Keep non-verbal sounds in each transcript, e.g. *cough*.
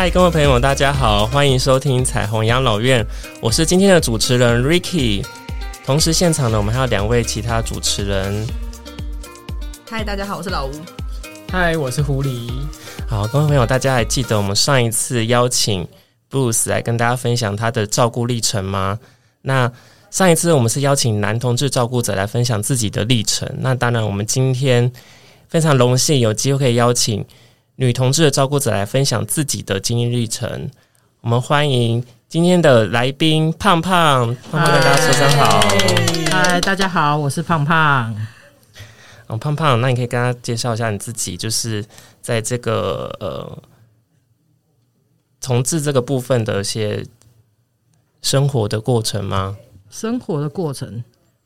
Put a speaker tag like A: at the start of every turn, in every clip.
A: 嗨，各位朋友们，大家好，欢迎收听彩虹养老院，我是今天的主持人 Ricky。同时现场呢，我们还有两位其他主持人。
B: 嗨，大家好，我是老吴。
C: 嗨，我是狐狸。
A: 好，各位朋友，大家还记得我们上一次邀请 Bruce 来跟大家分享他的照顾历程吗？那上一次我们是邀请男同志照顾者来分享自己的历程。那当然，我们今天非常荣幸有机会可以邀请。女同志的照顾者来分享自己的经历历程，我们欢迎今天的来宾胖胖，胖胖跟大家说声好。
C: 嗨，大家好，我是胖胖。
A: 嗯，胖胖，那你可以跟大家介绍一下你自己，就是在这个呃同志这个部分的一些生活的过程吗？
C: 生活的过程，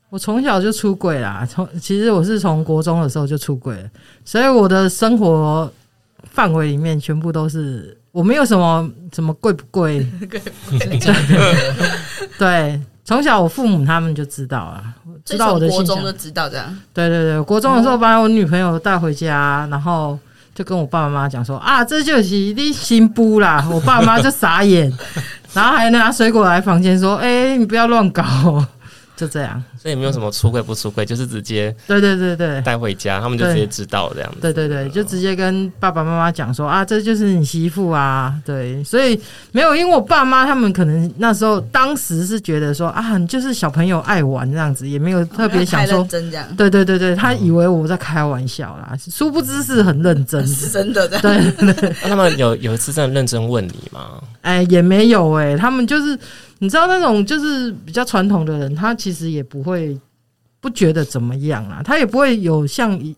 C: 我从小就出轨啦，从其实我是从国中的时候就出轨了，所以我的生活。范围里面全部都是，我没有什么什么贵不贵，*laughs* 对，从小我父母他们就知道啊，知道我的国中
B: 就知道这样，
C: 对对对，国中的时候把我女朋友带回家，然后就跟我爸爸妈妈讲说啊，这就是你新布啦，我爸妈就傻眼，*laughs* 然后还拿水果来房间说，哎、欸，你不要乱搞。就这样，
A: 所以没有什么出柜不出柜，就是直接
C: 对对对对
A: 带回家，他们就直接知道这样子。
C: 对对对，就直接跟爸爸妈妈讲说啊，这就是你媳妇啊。对，所以没有，因为我爸妈他们可能那时候当时是觉得说啊，你就是小朋友爱玩这样子，也没有特别想说
B: 真这样。
C: 对对对对，他以为我在开玩笑啦，殊不知是很认真，*laughs*
B: 是真的。对
C: 对，
A: 那他们有有一次真的认真问你吗？
C: 哎，也没有哎，他们就是。你知道那种就是比较传统的人，他其实也不会不觉得怎么样啊，他也不会有像一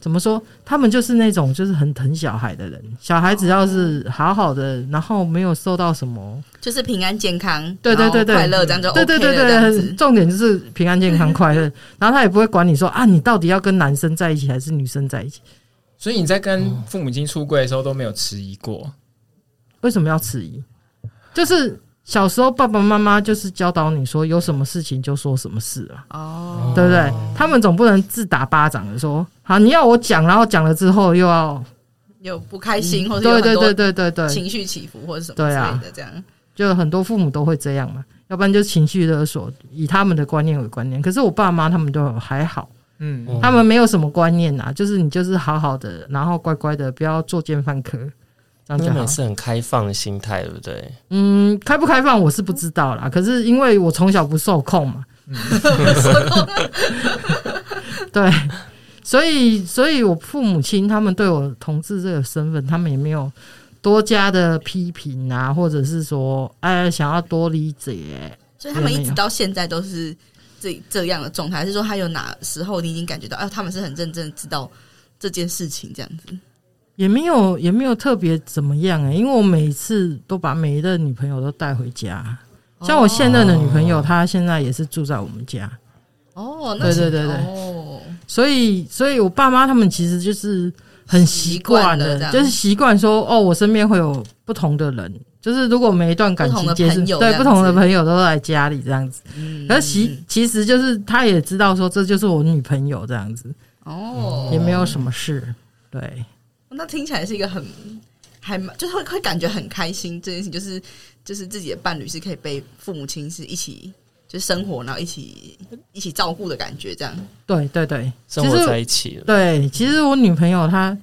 C: 怎么说，他们就是那种就是很疼小孩的人，小孩只要是好好的，然后没有受到什么，
B: 就是平安健康，
C: 对对对对，
B: 快乐这样就
C: 对对对对，重点就是平安健康快乐，然后他也不会管你说啊，你到底要跟男生在一起还是女生在一起，
D: 所以你在跟父母亲出柜的时候都没有迟疑过，
C: 为什么要迟疑？就是。小时候，爸爸妈妈就是教导你说，有什么事情就说什么事啊，哦，对不对？他们总不能自打巴掌的说，好，你要我讲，然后讲了之后又要
B: 有不开心，或者
C: 对对对对对对。
B: 情绪起伏或者什么之类的，这样，
C: 就很多父母都会这样嘛，要不然就情绪勒索，以他们的观念为观念。可是我爸妈他们都还好，嗯，他们没有什么观念呐，就是你就是好好的，然后乖乖的，不要作奸犯科。
A: 他们是很开放的心态，对不对？
C: 嗯，开不开放我是不知道啦。可是因为我从小不受控嘛，*laughs* *laughs* 对，所以所以我父母亲他们对我同志这个身份，他们也没有多加的批评啊，或者是说哎想要多理解。
B: 所以他们一直到现在都是这这样的状态，还是说他有哪时候你已经感觉到，哎，他们是很认真知道这件事情这样子？
C: 也没有也没有特别怎么样哎、欸，因为我每次都把每一任女朋友都带回家，像我现任的女朋友，她现在也是住在我们家。
B: 哦，
C: 对对对对，哦，所以所以我爸妈他们其实就是很习惯的，就是习惯说哦，我身边会有不同的人，就是如果每一段感情结束，对不同的朋友都来家里这样子。嗯，可是其其实就是他也知道说这就是我女朋友这样子。哦，也没有什么事，对。
B: 那听起来是一个很还蛮，就是会会感觉很开心。这件事情就是就是自己的伴侣是可以被父母亲是一起就生活，然后一起一起照顾的感觉，这样。
C: 对对对，
A: 生活在一起
C: 了。对，其实我女朋友她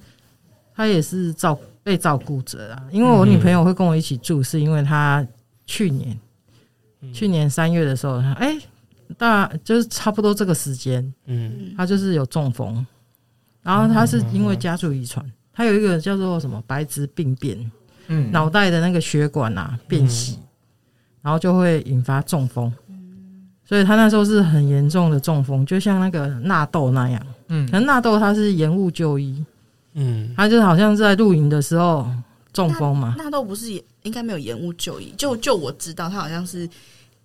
C: 她也是照被照顾者啊，因为我女朋友会跟我一起住，是因为她去年、嗯、去年三月的时候，她哎大就是差不多这个时间，嗯，她就是有中风，然后她是因为家族遗传。他有一个叫做什么白质病变，嗯，脑袋的那个血管啊变细，然后就会引发中风，所以他那时候是很严重的中风，就像那个纳豆那样。嗯，可能纳豆他是延误就医，嗯，他就好像是在露营的时候中风嘛。
B: 纳豆不是也应该没有延误就医？就就我知道，他好像是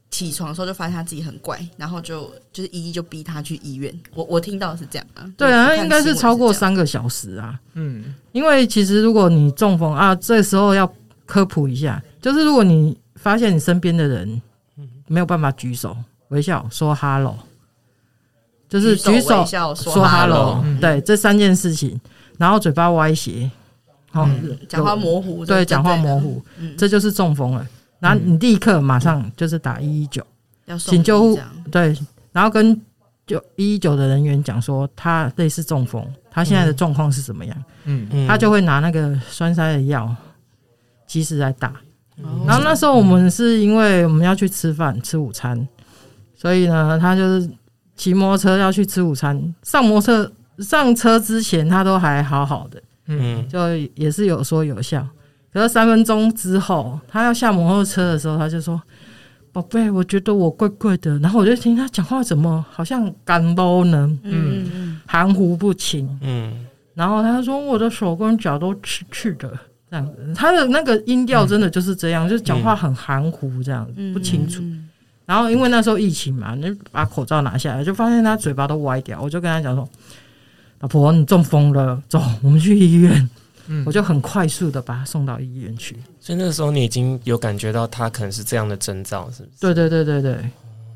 B: 起床的时候就发现他自己很怪，然后就就是医就逼他去医院。我我听到的是这样啊。
C: 对啊，那应该是超过三个小时啊。嗯，因为其实如果你中风啊，这时候要科普一下，就是如果你发现你身边的人没有办法举手。微笑说 “hello”，就是举手说 “hello”，对，这三件事情，然后嘴巴歪斜，
B: 好，讲话模糊，
C: 对，讲话模糊，这就是中风了。然后你立刻马上就是打一一九，请救护，对，然后跟就一一九的人员讲说他类似中风，他现在的状况是怎么样？嗯嗯，他就会拿那个栓塞的药，及时来打。然后那时候我们是因为我们要去吃饭吃午餐。所以呢，他就是骑摩托车要去吃午餐，上摩托车上车之前，他都还好好的，嗯，就也是有说有笑。可是三分钟之后，他要下摩托车的时候，他就说：“宝贝，我觉得我怪怪的。”然后我就听他讲话怎么好像干冒呢？嗯，含糊不清。嗯，然后他说：“我的手跟脚都刺刺的，这样子。”他的那个音调真的就是这样，就是讲话很含糊，这样子不清楚。然后因为那时候疫情嘛，就把口罩拿下来，就发现他嘴巴都歪掉。我就跟他讲说：“老婆，你中风了，走，我们去医院。”嗯，我就很快速的把他送到医院去。
A: 所以那个时候你已经有感觉到他可能是这样的征兆，是不是？
C: 对对对对对，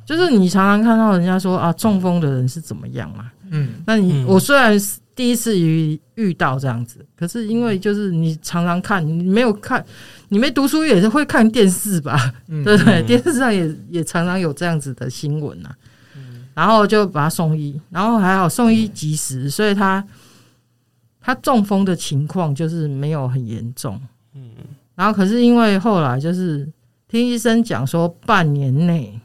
C: 就是你常常看到人家说啊，中风的人是怎么样嘛？嗯，那你我虽然是第一次遇遇到这样子，可是因为就是你常常看，你没有看。你没读书也是会看电视吧？嗯、对不对？电视上也也常常有这样子的新闻呐、然后就把他送医，然后还好送医及时，所以他他中风的情况就是没有很严重。嗯，然后可是因为后来就是听医生讲说半年内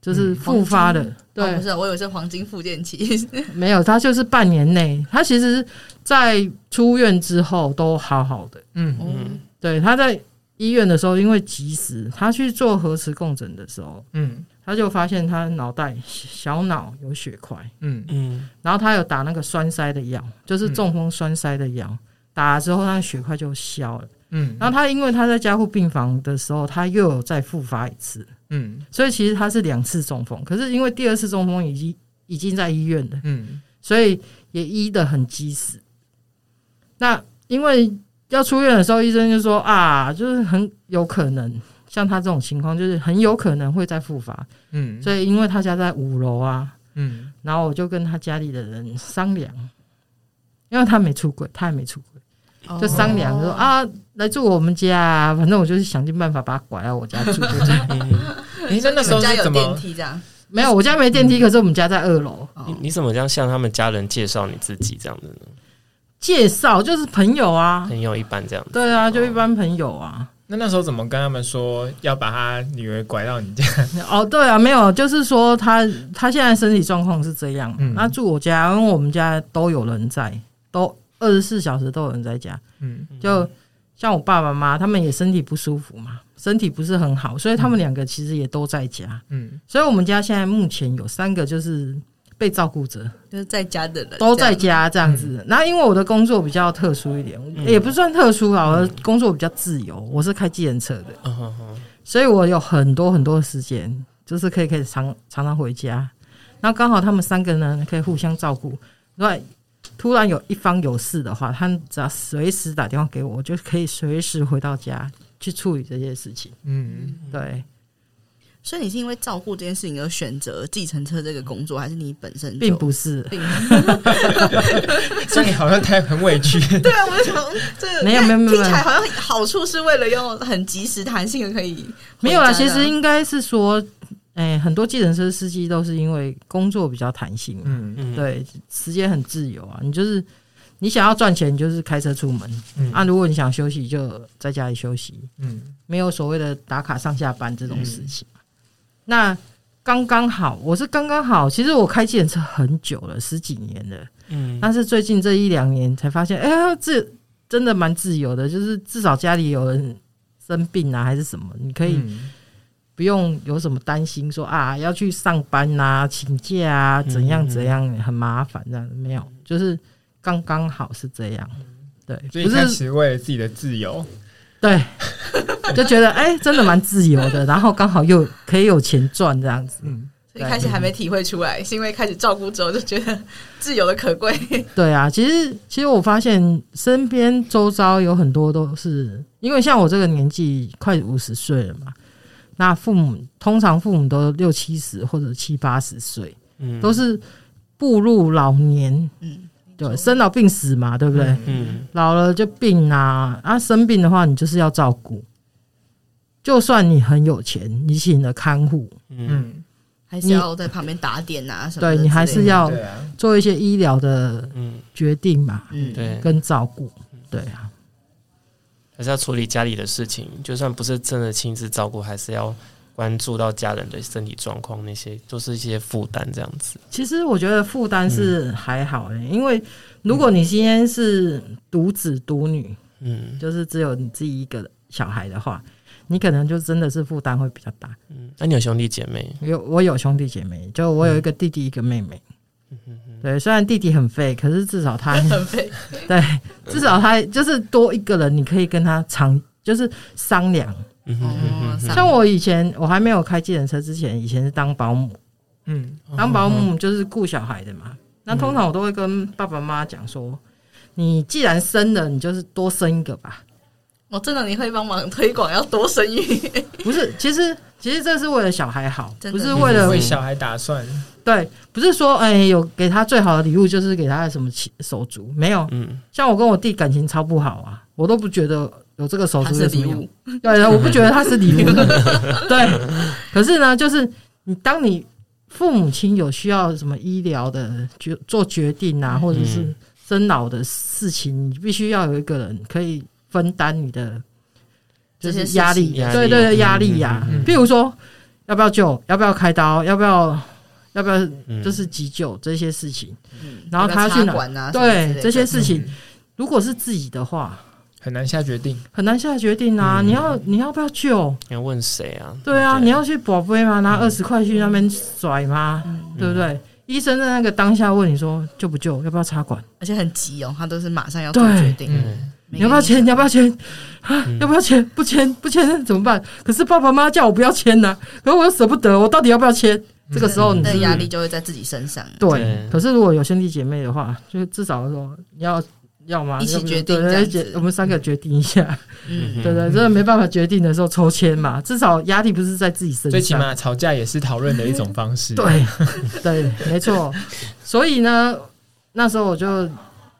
C: 就是复发的，嗯、对、
B: 哦，不是，我以为是黄金复健期，*laughs*
C: 没有，他就是半年内，他其实在出院之后都好好的。嗯。嗯，对，他在。医院的时候，因为及时，他去做核磁共振的时候，嗯，他就发现他脑袋小脑有血块，嗯。嗯，然后他有打那个栓塞的药，就是中风栓塞的药，打了之后，他的血块就消了，嗯，然后他因为他在加护病房的时候，他又有再复发一次，嗯，所以其实他是两次中风，可是因为第二次中风已经已经在医院了，嗯，所以也医得很及时，那因为。要出院的时候，医生就说啊，就是很有可能像他这种情况，就是很有可能会再复发。嗯，所以因为他家在五楼啊，嗯，然后我就跟他家里的人商量，因为他没出轨，他也没出轨，就商量说啊，来住我们家，反正我就是想尽办法把他拐到我家住。就这样。
B: 你那时候家有电梯这样？
C: 没有，我家没电梯，可是我们家在二楼。
A: 你你怎么这样向他们家人介绍你自己这样的呢？
C: 介绍就是朋友啊，
A: 朋友一般这样子。
C: 对啊，就一般朋友啊。
D: 那那时候怎么跟他们说要把他女儿拐到你家？*laughs*
C: 哦，对啊，没有，就是说他他现在身体状况是这样，嗯，他住我家，因为我们家都有人在，都二十四小时都有人在家。嗯，就像我爸爸妈妈，他们也身体不舒服嘛，身体不是很好，所以他们两个其实也都在家。嗯，所以我们家现在目前有三个就是。被照顾者
B: 就是在家的人
C: 都在家这样子。然后因为我的工作比较特殊一点，也不算特殊啊，我的工作比较自由，我是开计程车的，所以我有很多很多的时间，就是可以可以常常常回家。然后刚好他们三个呢可以互相照顾。如果突然有一方有事的话，他只要随时打电话给我，我就可以随时回到家去处理这些事情。嗯，对。
B: 所以你是因为照顾这件事情而选择计程车这个工作，还是你本身
C: 并不是？*laughs*
D: 所以你好像太很委屈。*laughs*
B: 对啊，我就想这个
C: 没有没有没有，
B: 听起来好像好处是为了用很及时弹性的可以
C: 没有啊。其实应该是说，哎、欸，很多计程车司机都是因为工作比较弹性，嗯嗯，对，时间很自由啊。你就是你想要赚钱，你就是开车出门，嗯啊，如果你想休息，就在家里休息，嗯，没有所谓的打卡上下班这种事情。嗯那刚刚好，我是刚刚好。其实我开计程车很久了，十几年了。嗯，但是最近这一两年才发现，哎呀，这真的蛮自由的。就是至少家里有人生病啊，还是什么，你可以不用有什么担心说啊要去上班啊、请假啊怎样怎样很麻烦这样没有，就是刚刚好是这样。对，
D: 所以开始为了自己的自由，
C: 对，*laughs* 就觉得哎、欸，真的蛮自由的，然后刚好又可以有钱赚这样子。嗯，
B: 所以开始还没体会出来，是因为开始照顾之后就觉得自由的可贵。*laughs*
C: 对啊，其实其实我发现身边周遭有很多都是因为像我这个年纪快五十岁了嘛，那父母通常父母都六七十或者七八十岁，嗯，都是步入老年，嗯。对，生老病死嘛，对不对？嗯，老了就病啊，啊，生病的话，你就是要照顾。就算你很有钱，你请了看护，嗯，
B: 还是要在旁边打点啊什么的。
C: 对，你还是要做一些医疗的决定嘛，嗯，对，跟照顾，对啊，
A: 还是要处理家里的事情。就算不是真的亲自照顾，还是要。关注到家人的身体状况，那些都是一些负担，这样子。
C: 其实我觉得负担是还好的，因为如果你今天是独子独女，嗯，就是只有你自己一个小孩的话，你可能就真的是负担会比较大。
A: 嗯，那你有兄弟姐妹？
C: 有，我有兄弟姐妹，就我有一个弟弟，一个妹妹。嗯哼哼。对，虽然弟弟很废，可是至少他 *laughs*
B: 很废。
C: 对，至少他就是多一个人，你可以跟他长就是商量。嗯，像我以前我还没有开计程车之前，以前是当保姆，嗯，当保姆就是顾小孩的嘛。那通常我都会跟爸爸妈妈讲说，你既然生了，你就是多生一个吧。
B: 我真的你会帮忙推广要多生育？*laughs*
C: 不是，其实其实这是为了小孩好，不是为了
D: 为小孩打算。
C: 对，不是说哎有给他最好的礼物就是给他什么手足，没有。嗯，像我跟我弟感情超不好啊，我都不觉得。有这个手足是礼物，对，我不觉得它是礼物。*laughs* 对，可是呢，就是你当你父母亲有需要什么医疗的决做决定啊，或者是生老的事情，你必须要有一个人可以分担你的这些压力。对对对，压力呀。譬如说，要不要救？要不要开刀？要不要？要不要？就是急救这些事情。然后他去哪？对这些事情，如果是自己的话。
D: 很难下决定，
C: 很难下决定啊！你要你要不要救？
A: 你要问谁啊？
C: 对啊，你要去宝贝吗？拿二十块去那边甩吗？对不对？医生在那个当下问你说救不救？要不要插管？
B: 而且很急哦，他都是马上要做决定。
C: 你要不要签？你要不要签？啊要不要签？不签不签怎么办？可是爸爸妈妈叫我不要签呢，可是我又舍不得，我到底要不要签？这个时候你的
B: 压力就会在自己身上。
C: 对，可是如果有兄弟姐妹的话，就至少说你要。要吗？
B: 一起决定，
C: 我们三个决定一下。嗯，对对，真的没办法决定的时候抽签嘛，至少压力不是在自己身上。
D: 最起码吵架也是讨论的一种方式。
C: 对 *laughs* 对，没错。所以呢，那时候我就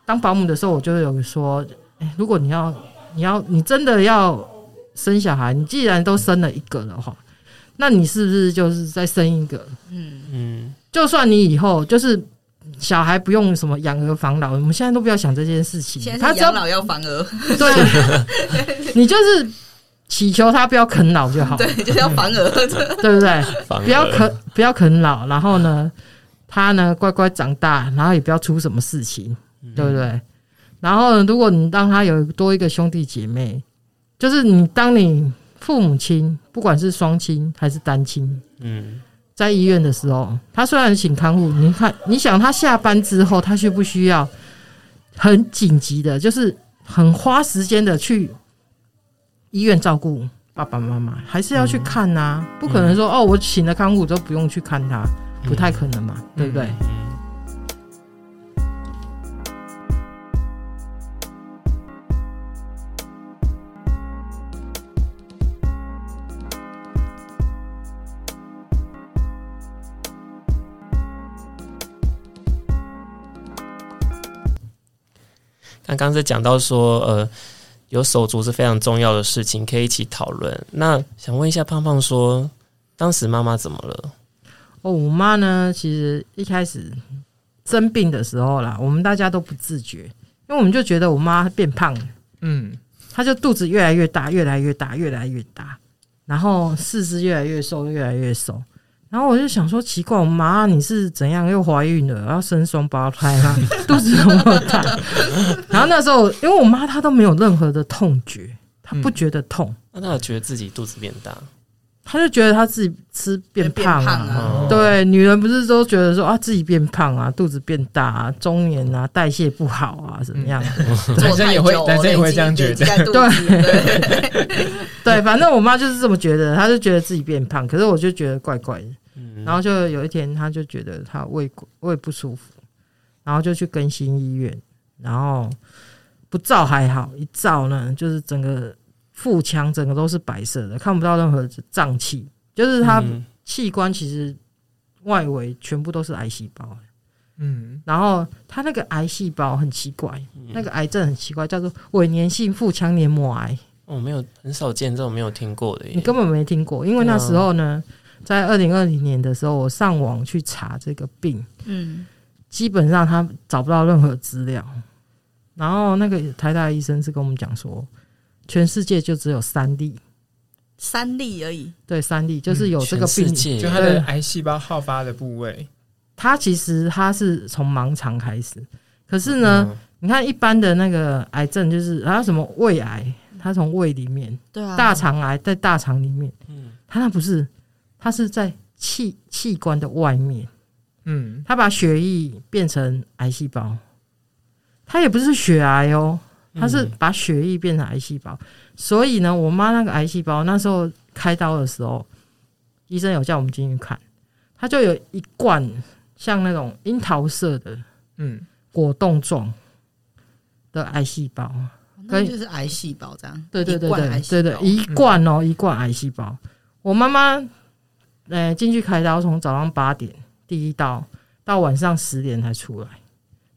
C: 当保姆的时候，我就有说，欸，如果你要，你要，你真的要生小孩，你既然都生了一个的话，那你是不是就是再生一个？嗯嗯，就算你以后就是。小孩不用什么养儿防老，我们现在都不要想这件事情。
B: 现在养老要防儿，
C: 对，*laughs* 你就是祈求他不要啃老就好。
B: 对，就是要防儿，*laughs*
C: 对不对？不要啃，不要啃老，然后呢，他呢乖乖长大，然后也不要出什么事情，对不对？然后如果你当他有多一个兄弟姐妹，就是你当你父母亲，不管是双亲还是单亲，嗯。在医院的时候，他虽然请看护，你看，你想他下班之后，他需不需要很紧急的，就是很花时间的去医院照顾爸爸妈妈，还是要去看呐、啊？不可能说哦，我请了看护都不用去看他，不太可能嘛，对不对？
A: 那刚才讲到说，呃，有手足是非常重要的事情，可以一起讨论。那想问一下胖胖说，当时妈妈怎么了？
C: 哦，我妈呢，其实一开始生病的时候啦，我们大家都不自觉，因为我们就觉得我妈变胖了，嗯，她就肚子越来越大，越来越大，越来越大，然后四肢越来越瘦，越来越瘦。然后我就想说，奇怪，我妈你是怎样又怀孕了，要生双胞胎啦，肚子那么大。然后那时候，因为我妈她都没有任何的痛觉，她不觉得痛。
A: 那她有觉得自己肚子变大？
C: 她就觉得她自己吃变胖啊，
B: 变胖啊
C: 对，女人不是都觉得说啊自己变胖啊，肚子变大啊，中年啊，代谢不好啊，怎么样的？*laughs*
D: 男生也会，男生也会这样觉得。
C: 对
B: 对 *laughs*
C: 对，反正我妈就是这么觉得，她就觉得自己变胖，可是我就觉得怪怪的。然后就有一天，他就觉得他胃胃不舒服，然后就去更新医院，然后不照还好，一照呢，就是整个。腹腔整个都是白色的，看不到任何脏器，就是他器官其实外围全部都是癌细胞。嗯，然后他那个癌细胞很奇怪，嗯、那个癌症很奇怪，叫做伪粘性腹腔黏膜癌。
A: 哦，没有，很少见这种没有听过的，
C: 你根本没听过，因为那时候呢，在二零二零年的时候，我上网去查这个病，嗯，基本上他找不到任何资料，然后那个台大医生是跟我们讲说。全世界就只有三例，
B: 三例而已。
C: 对，三例就是有这个病，
D: 就他的癌细胞好发的部位。
C: 他其实他是从盲肠开始，可是呢，嗯、你看一般的那个癌症，就是还有什么胃癌，他从胃里面，对啊，大肠癌在大肠里面，嗯，他那不是，它是在器器官的外面，嗯，它把血液变成癌细胞，它也不是血癌哦。它是把血液变成癌细胞，所以呢，我妈那个癌细胞那时候开刀的时候，医生有叫我们进去看，它就有一罐像那种樱桃色的，嗯，果冻状的癌细胞，
B: 那就是癌细胞这样，
C: 对对对对对对，一罐哦，一罐癌细胞。我妈妈呃进去开刀，从早上八点第一刀到晚上十点才出来。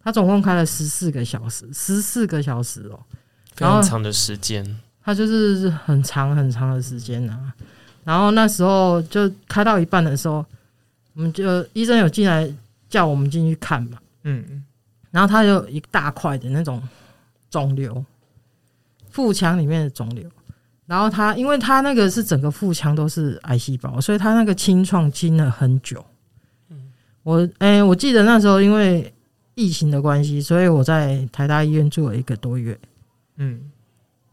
C: 他总共开了十四个小时，十四个小时哦，
A: 非常长的时间。
C: 他就是很长很长的时间啊。然后那时候就开到一半的时候，我们就医生有进来叫我们进去看嘛。嗯，然后他有一大块的那种肿瘤，腹腔里面的肿瘤。然后他因为他那个是整个腹腔都是癌细胞，所以他那个清创清了很久。嗯，我哎、欸，我记得那时候因为。疫情的关系，所以我在台大医院住了一个多月。嗯，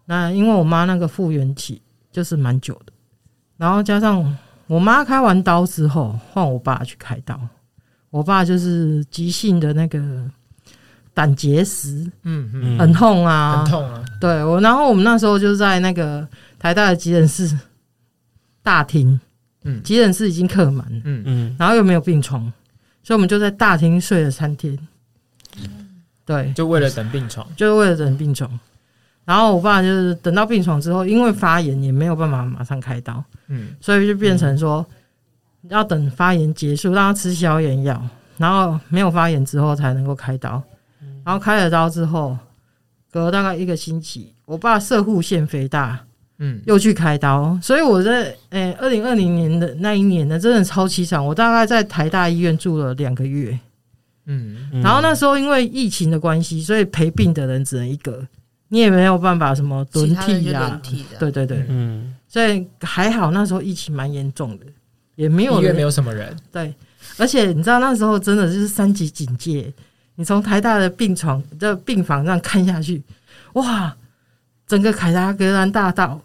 C: 那因为我妈那个复原期就是蛮久的，然后加上我妈开完刀之后，换我爸去开刀。我爸就是急性的那个胆结石，嗯嗯，很痛啊，
D: 很痛啊。
C: 对我，然后我们那时候就在那个台大的急诊室大厅，嗯，急诊室已经客满，嗯嗯，然后又没有病床，所以我们就在大厅睡了三天。对，
D: 就为了等病床，
C: 就是为了等病床。然后我爸就是等到病床之后，因为发炎也没有办法马上开刀，嗯，所以就变成说要等发炎结束，让他吃消炎药，然后没有发炎之后才能够开刀。然后开了刀之后，隔了大概一个星期，我爸射护腺肥大，嗯，又去开刀。所以我在诶二零二零年的那一年呢，真的超凄惨。我大概在台大医院住了两个月。嗯，然后那时候因为疫情的关系，所以陪病的人只能一个，你也没有办法什么轮替啊，对对对，嗯，所以还好那时候疫情蛮严重的，也没有
D: 医院没有什么人，
C: 对，而且你知道那时候真的就是三级警戒，你从台大的病床的病房上看下去，哇，整个凯达格兰大道。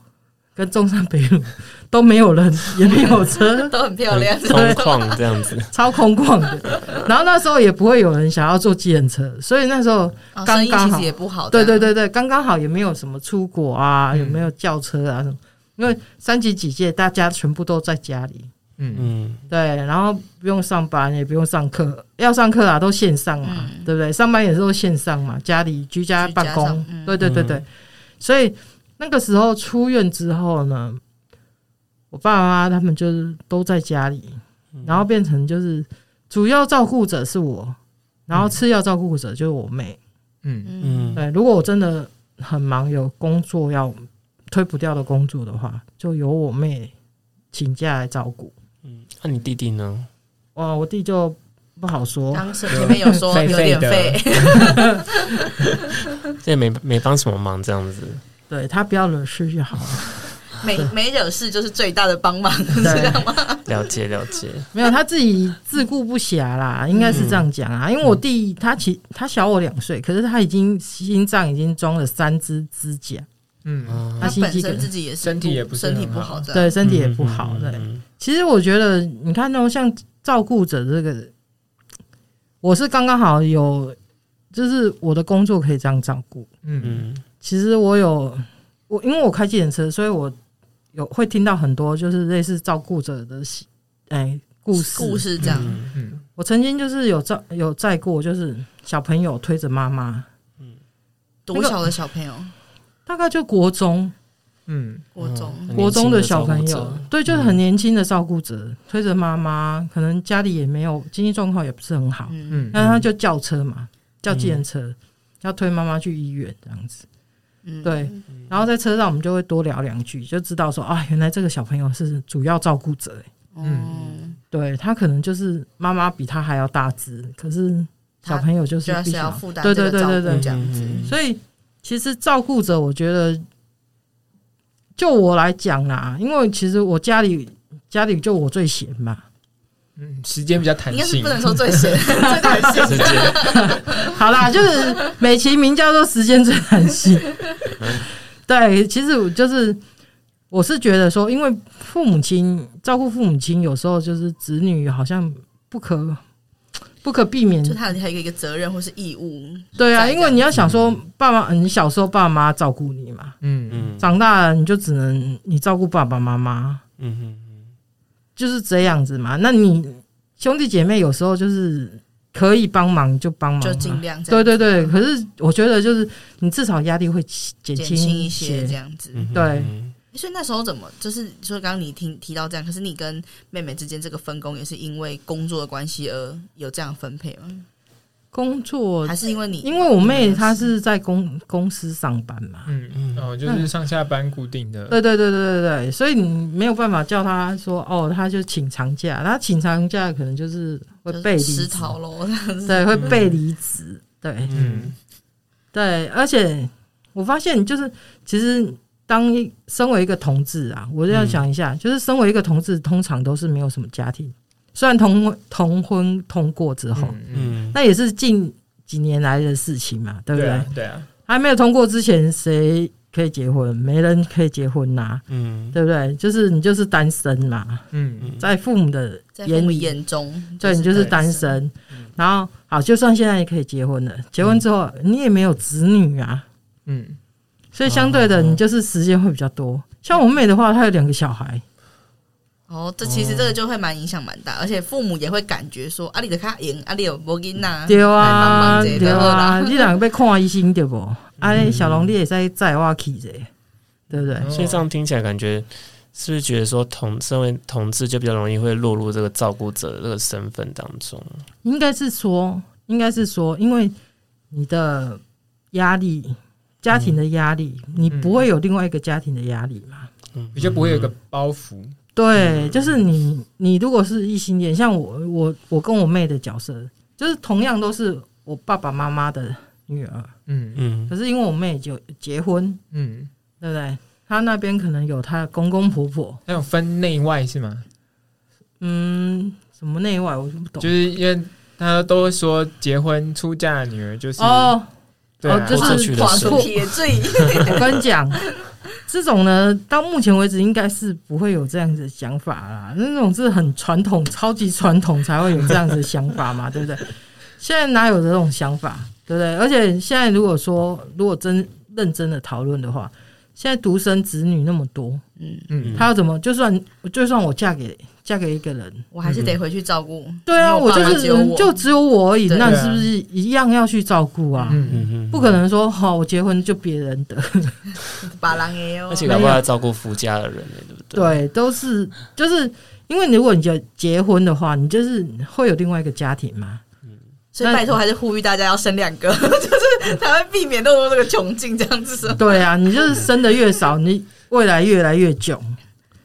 C: 跟中山北路都没有人，*laughs* 也没有车，
B: 都很漂亮，
A: 空旷这样子，*laughs*
C: 超空旷的。然后那时候也不会有人想要坐计程车，所以那时候刚刚好，
B: 也不好。
C: 对对对对，刚刚好也没有什么出国啊，有没有轿车啊什么？因为三级警戒，大家全部都在家里。嗯嗯，对，然后不用上班，也不用上课，要上课啊都线上嘛，对不对？上班也是都线上嘛，家里居家办公。对对对对，所以。那个时候出院之后呢，我爸爸妈妈他们就是都在家里，然后变成就是主要照顾者是我，然后次要照顾者就是我妹。嗯嗯，对，如果我真的很忙，有工作要推不掉的工作的话，就由我妹请假来照顾。
A: 嗯，那你弟弟呢？
C: 哇，我弟就不好说，
B: 当时前面有说 *laughs* 有点废，*laughs*
A: 这也没没帮什么忙，这样子。
C: 对他不要惹事就好。了，
B: 没没惹事就是最大的帮忙，是这样吗？
A: 了解了解，
C: 没有他自己自顾不暇啦，应该是这样讲啊。因为我弟他其他小我两岁，可是他已经心脏已经装了三支支架，
D: 嗯，
B: 他本身自己也
D: 身体也不是
B: 身体
D: 很好。
B: 不好的，
C: 对身体也不好。对，
A: 嗯
C: 其实我觉得你看那种像照顾者这个，我是刚刚好有，就是我的工作可以这样照顾。
D: 嗯
A: 嗯
C: 其实我有我，因为我开计程车，所以我有会听到很多就是类似照顾者的哎故事
B: 故。事这样。
A: 嗯
D: 嗯
C: 我曾经就是有照有载过，就是小朋友推着妈妈，
B: 多小的小朋友，
C: 大概就国中
D: 嗯。
B: 国中，
A: 嗯
C: 国中的小朋友对，就是很年轻的照顾者，推着妈妈，可能家里也没有经济状况也不是很好，
B: 嗯，
D: 嗯，
C: 那他就叫车嘛，叫计程车，要推妈妈去医院这样子。
B: 嗯。
C: 对，然后在车上我们就会多聊两句，就知道说啊，原来这个小朋友是主要照顾者、欸。
B: 嗯，
C: 对他可能就是妈妈比他还要大只，可是小朋友就是必须
B: 要负担对
C: 对对对对。
B: 这样子。
A: 嗯
C: 所以其实照顾者，我觉得就我来讲啦，因为其实我家里家里就我最闲嘛。
D: 嗯，时间比较弹性
B: 应该是不，能说最闲，*laughs* 最弹性。
C: 好啦，就是美其名叫做时间最弹性。*laughs* 对，其实我就是我是觉得说，因为父母亲照顾父母亲，有时候就是子女好像不可不可避免
B: 就他有还有一个责任或是义务，
C: 对啊，因为你要想说，爸妈，你小时候爸妈照顾你嘛，
D: 嗯嗯
A: 嗯
C: 长大了你就只能你照顾爸爸妈妈，
A: 嗯嗯
C: 就是这样子嘛。那你兄弟姐妹有时候就是可以帮忙就帮忙，
B: 就尽量这样
C: 对对对。可是我觉得就是你至少压力会减
B: 减
C: 轻
B: 轻一
C: 些
B: 些这。样子。
A: 嗯，
C: 对
A: 嗯
B: 所以那时候怎么就是说，刚刚你听提到这样，可是你跟妹妹之间这个分工也是因为工作的关系而有这样分配吗？
C: 工作
B: 还，是因为你
C: 因为我妹她是在公公司上班嘛，
D: 嗯嗯，哦，就是上下班固定的，
C: 对对对对对对，所以你没有办法叫她说哦，她就请长假，她请长假可能就是会被离职
B: 失逃喽。
C: 对，会被离职，对
D: 嗯
C: 对，而且我发现就是其实当一身为一个同志啊，我就要想一下，就是身为一个同志，通常都是没有什么家庭，虽然同婚同婚通过之后，
D: 嗯，
A: 嗯。
C: 那也是近几年来的事情嘛，对不对？
D: 对啊对啊，
C: 还没有通过之前，谁可以结婚？没人可以结婚呐、
A: 嗯。
C: 对不对？就是你就是单身嘛，
D: 嗯
C: 在父母的
B: 在父母
C: 眼里，
B: 眼中，
C: 对你就是单身。然后好，就算现在也可以结婚了，结婚之后你也没有子女啊，
D: 嗯
C: 所以相对的你就是时间会比较多。像我妹的话，她有两个小孩，
B: 哦，这其实这个就会蛮影响蛮大，而且父母也会感觉说，啊，你的卡赢，啊，你有无囡呐，
C: 对啊，对啊，*laughs* 你两个被看医生对不？*laughs* 啊，小龙你也在在我去者，对不对？
A: 所以这样听起来感觉是不是觉得说同身为同志就比较容易会落入这个照顾者的这个身份当中？
C: 应该是说，应该是说，因为你的压力，家庭的压力，你不会有另外一个家庭的压力嘛？
A: 嗯。
D: 比较不会有个包袱，
C: 对，就是你，你如果是异性恋，像我，我，我跟我妹的角色，就是同样都是我爸爸妈妈的女儿，
D: 嗯。
A: 嗯。
C: 可是因为我妹就结婚，
D: 嗯，
C: 对不对？她那边可能有她的公公婆婆，
D: 那有分内外是吗？
C: 嗯，什么内外我就不懂。
D: 就是因为大家都会说结婚出嫁的女儿就是
C: 哦，
D: 对啊
C: 哦就是
A: 的时候
B: 撇罪，*laughs*
C: 我跟你讲，*laughs* 这种呢，到目前为止应该是不会有这样子的想法啦。那种是很传统、超级传统才会有这样子的想法嘛，*laughs* 对不对？现在哪有这种想法，对不对？而且现在如果说，如果真认真的讨论的话，现在独生子女那么多，
B: 嗯，
D: 嗯
C: 他要怎么？就算就算我嫁给嫁给一个人，
B: 我还是得回去照顾。
C: 对啊，我就是
B: 只有我
C: 就只有我而已，
B: 对
C: 那是不是一样要去照顾啊？
D: 嗯
A: 嗯嗯，
C: 不可能说好、我结婚就别人的。*laughs*
B: 把郎也有，
A: 而且搞不好要照顾夫家的人呢，对不对？
C: 对，都是就是因为如果你就结婚的话，你就是会有另外一个家庭嘛。
B: 所以拜托还是呼吁大家要生两个，就 *laughs* 是才会避免落入这个窘境这样子。
C: 对啊，你就是生的越少，你未来越来越囧。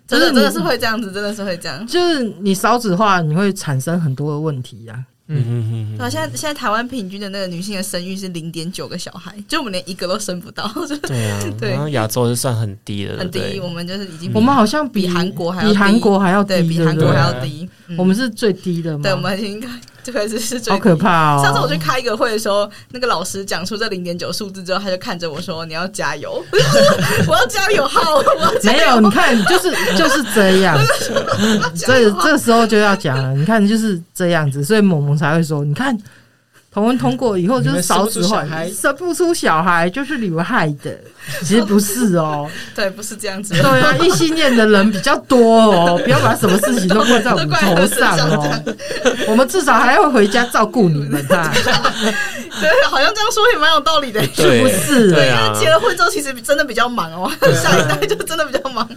B: 真的真的
C: 是
B: 会这样子，真的是会这样。
C: 就是你少子化，你会产生很多的问题呀、
A: 嗯嗯嗯
B: 对啊，现在现在台湾平均的那个女性的生育是零点九个小孩，就我们连一个都生不到，*laughs*
A: 对啊，
B: 对
A: 然后亚洲是算很低的，
B: 很低。我们就是已经
C: 我们好像比
B: 比韩国还要低
C: 比韩国还要低，
B: 对比
C: 韩国
B: 还要低。嗯
C: 我们是最低的嘛。
B: 对，我们已经这个是是最
C: 好可怕哦！
B: 上次我去开一个会的时候，那个老师讲出这零点九数字之后，他就看着我说：“你要加油，*laughs* 我要加油好，我要加油。”
C: 没有，你看，就是就是这样。这这时候就要讲了，你看就是这样子，所以萌萌才会说：“你看。”同婚通过以后就是少子化，生不出小孩就是你们害的，*laughs* 其实不是哦，
B: 对，不是这样子。
C: 对啊，异性恋的人比较多哦，不要把什么事情都怪在我们头上哦。*laughs* 我们至少还要回家照顾你们的。*laughs*
B: 对，好像这样说也蛮有道理的，
C: 是不是？
A: 对啊，
B: 结了婚之后其实真的比较忙哦，下一代就真的比较忙，